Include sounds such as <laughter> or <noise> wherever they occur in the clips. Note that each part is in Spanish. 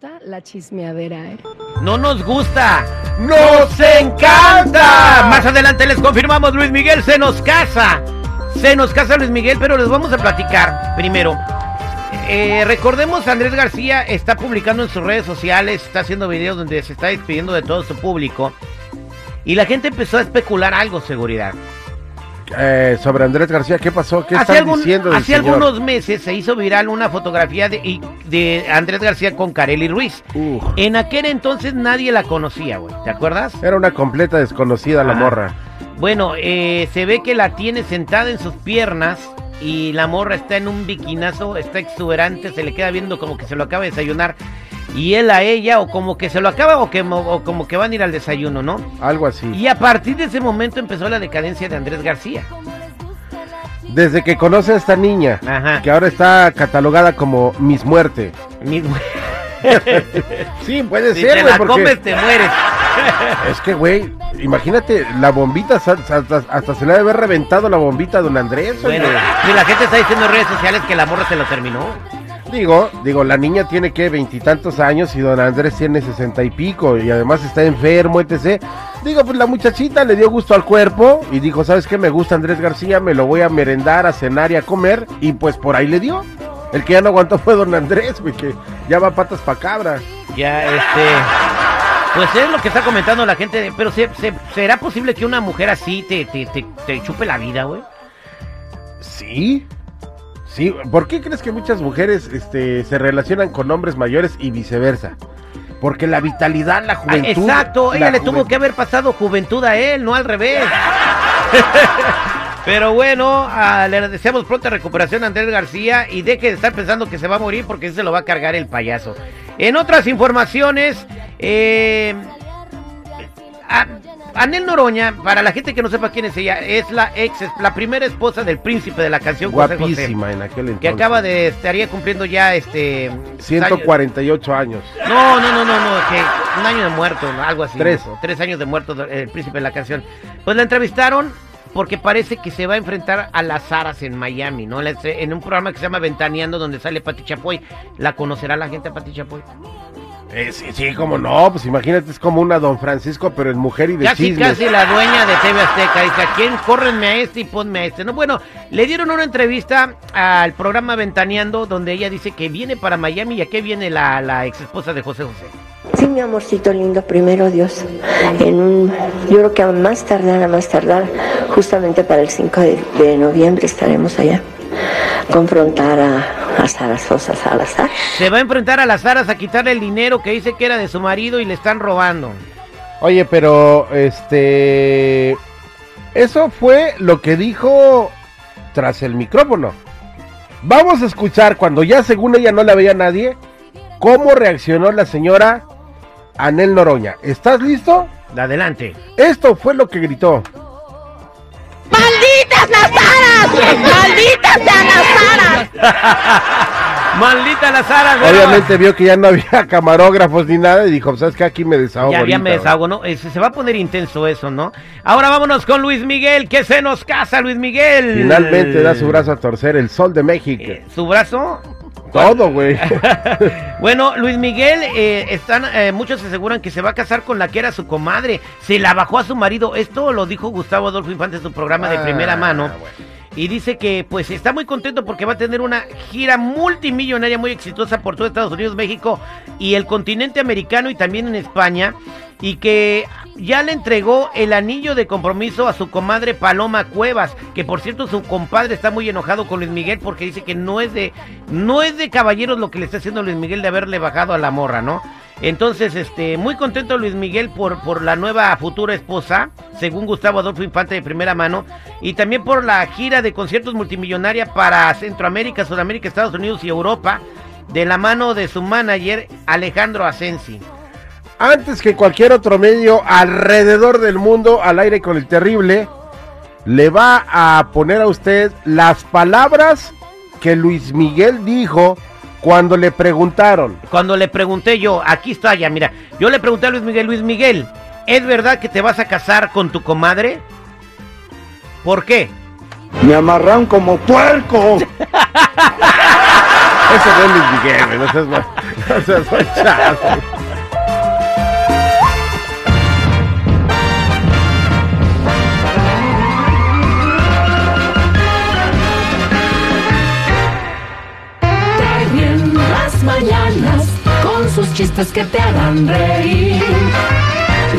gusta la chismeadera, ¿eh? No nos gusta, nos encanta. Más adelante les confirmamos, Luis Miguel se nos casa. Se nos casa Luis Miguel, pero les vamos a platicar primero. Eh, recordemos, Andrés García está publicando en sus redes sociales, está haciendo videos donde se está despidiendo de todo su público. Y la gente empezó a especular algo, seguridad. Eh, sobre Andrés García, ¿qué pasó? ¿Qué hace están diciendo hace señor? algunos meses se hizo viral una fotografía de, de Andrés García con Kareli Ruiz. Uf, En aquel entonces nadie la conocía, güey. ¿Te acuerdas? era una completa desconocida la Ajá. morra. Bueno, eh, se ve que la tiene sentada en sus piernas y la morra está en un biquinazo, está exuberante, se le queda viendo como que se lo acaba de desayunar. Y él a ella, o como que se lo acaba, o, que, o como que van a ir al desayuno, ¿no? Algo así. Y a partir de ese momento empezó la decadencia de Andrés García. Desde que conoce a esta niña, Ajá. que ahora está catalogada como Miss Muerte. Mismo. <laughs> Sí, puede Si ser, te güey, la porque comes, te mueres. <laughs> es que, güey, imagínate, la bombita, hasta, hasta se le debe haber reventado la bombita a don Andrés. oye. Bueno, si la gente está diciendo en redes sociales que la morra se lo terminó. Digo, digo, la niña tiene que veintitantos años y don Andrés tiene sesenta y pico y además está enfermo, etc. Digo, pues la muchachita le dio gusto al cuerpo y dijo, ¿sabes qué? Me gusta Andrés García, me lo voy a merendar, a cenar y a comer y pues por ahí le dio. El que ya no aguantó fue don Andrés, güey, que ya va patas pa' cabra. Ya, este. Pues es lo que está comentando la gente. de- pero se- se- ¿será posible que una mujer así te, te, te, te chupe la vida, güey? Sí. Sí, ¿por qué crees que muchas mujeres este, se relacionan con hombres mayores y viceversa? Porque la vitalidad, la Ah, juventud. exacto, ella la le tuvo que haber pasado juventud a él, no al revés. <laughs> Pero bueno, ah, le deseamos pronta recuperación a Andrés García y deje de estar pensando que se va a morir porque se lo va a cargar el payaso. En otras informaciones, eh, a- Anel Noroña, para la gente que no sepa quién es ella, es la ex, la primera esposa del príncipe de la canción José José, Guapísima en aquel entonces. que acaba de estaría cumpliendo ya este 148 años. no, no, no, no, no, que un año de muerto, algo así. Tres. ¿no? Tres años de muerto el príncipe de la canción. Pues la entrevistaron porque parece que se va a enfrentar a las Aras en Miami, ¿no? En un programa que se llama Ventaneando, donde sale Pati Chapoy. ¿La conocerá la gente a Pati Chapoy? Eh, sí, sí, como no, pues imagínate, es como una Don Francisco, pero en mujer y de Casi, chismes. casi la dueña de TV Azteca. Dice, ¿a quién? Córrenme a este y ponme a este. No, bueno, le dieron una entrevista al programa Ventaneando, donde ella dice que viene para Miami y a qué viene la, la ex esposa de José José. Sí, mi amorcito lindo, primero Dios. En un, yo creo que a más tardar, a más tardar, justamente para el 5 de, de noviembre estaremos allá. Confrontar a, a Sara Sosa Salazar. Se va a enfrentar a las Aras a quitarle el dinero que dice que era de su marido y le están robando. Oye, pero este. Eso fue lo que dijo tras el micrófono. Vamos a escuchar cuando ya según ella no la veía nadie, cómo reaccionó la señora Anel Noroña. ¿Estás listo? Adelante. Esto fue lo que gritó. ¡Malditas las aras! ¡Malditas sean las aras! <laughs> Maldita las Aras. bueno, Obviamente vio que ya no había <laughs> camarógrafos ni nada y dijo, ¿sabes qué? Aquí me desahogo. Ya, ya ahorita, me güey". desahogo, ¿no? Eh, Se se va a poner intenso eso, ¿no? Ahora vámonos con Luis Miguel, que se nos casa, Luis Miguel. Finalmente da su brazo a torcer el sol de México. Eh, ¿Su brazo? Todo, güey. <laughs> Bueno, Luis Miguel, eh, están, eh, muchos aseguran que se va a casar con la que era su comadre. Se la bajó a su marido. Esto lo dijo Gustavo Adolfo Infante en su programa de Ah, primera mano. bueno. Y dice que pues está muy contento porque va a tener una gira multimillonaria muy exitosa por todo Estados Unidos, México y el continente americano y también en España. Y que ya le entregó el anillo de compromiso a su comadre Paloma Cuevas, que por cierto su compadre está muy enojado con Luis Miguel porque dice que no es de no es de caballeros lo que le está haciendo Luis Miguel de haberle bajado a la morra, ¿no? Entonces, este, muy contento Luis Miguel por, por la nueva futura esposa, según Gustavo Adolfo Infante de primera mano, y también por la gira de conciertos multimillonaria para Centroamérica, Sudamérica, Estados Unidos y Europa, de la mano de su manager Alejandro Asensi. Antes que cualquier otro medio alrededor del mundo, al aire con el terrible, le va a poner a usted las palabras que Luis Miguel dijo cuando le preguntaron. Cuando le pregunté yo, aquí está ya, mira, yo le pregunté a Luis Miguel, Luis Miguel, ¿es verdad que te vas a casar con tu comadre? ¿Por qué? Me amarran como puerco. <laughs> Eso no es Luis Miguel, no seas mal. <laughs> O <laughs> chistes que te harán reír.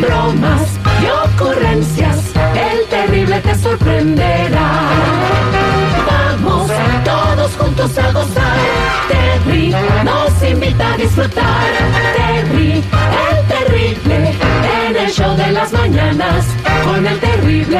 Bromas y ocurrencias, el terrible te sorprenderá. Vamos todos juntos a gozar. Terry nos invita a disfrutar. Terry, el terrible, en el show de las mañanas con el terrible.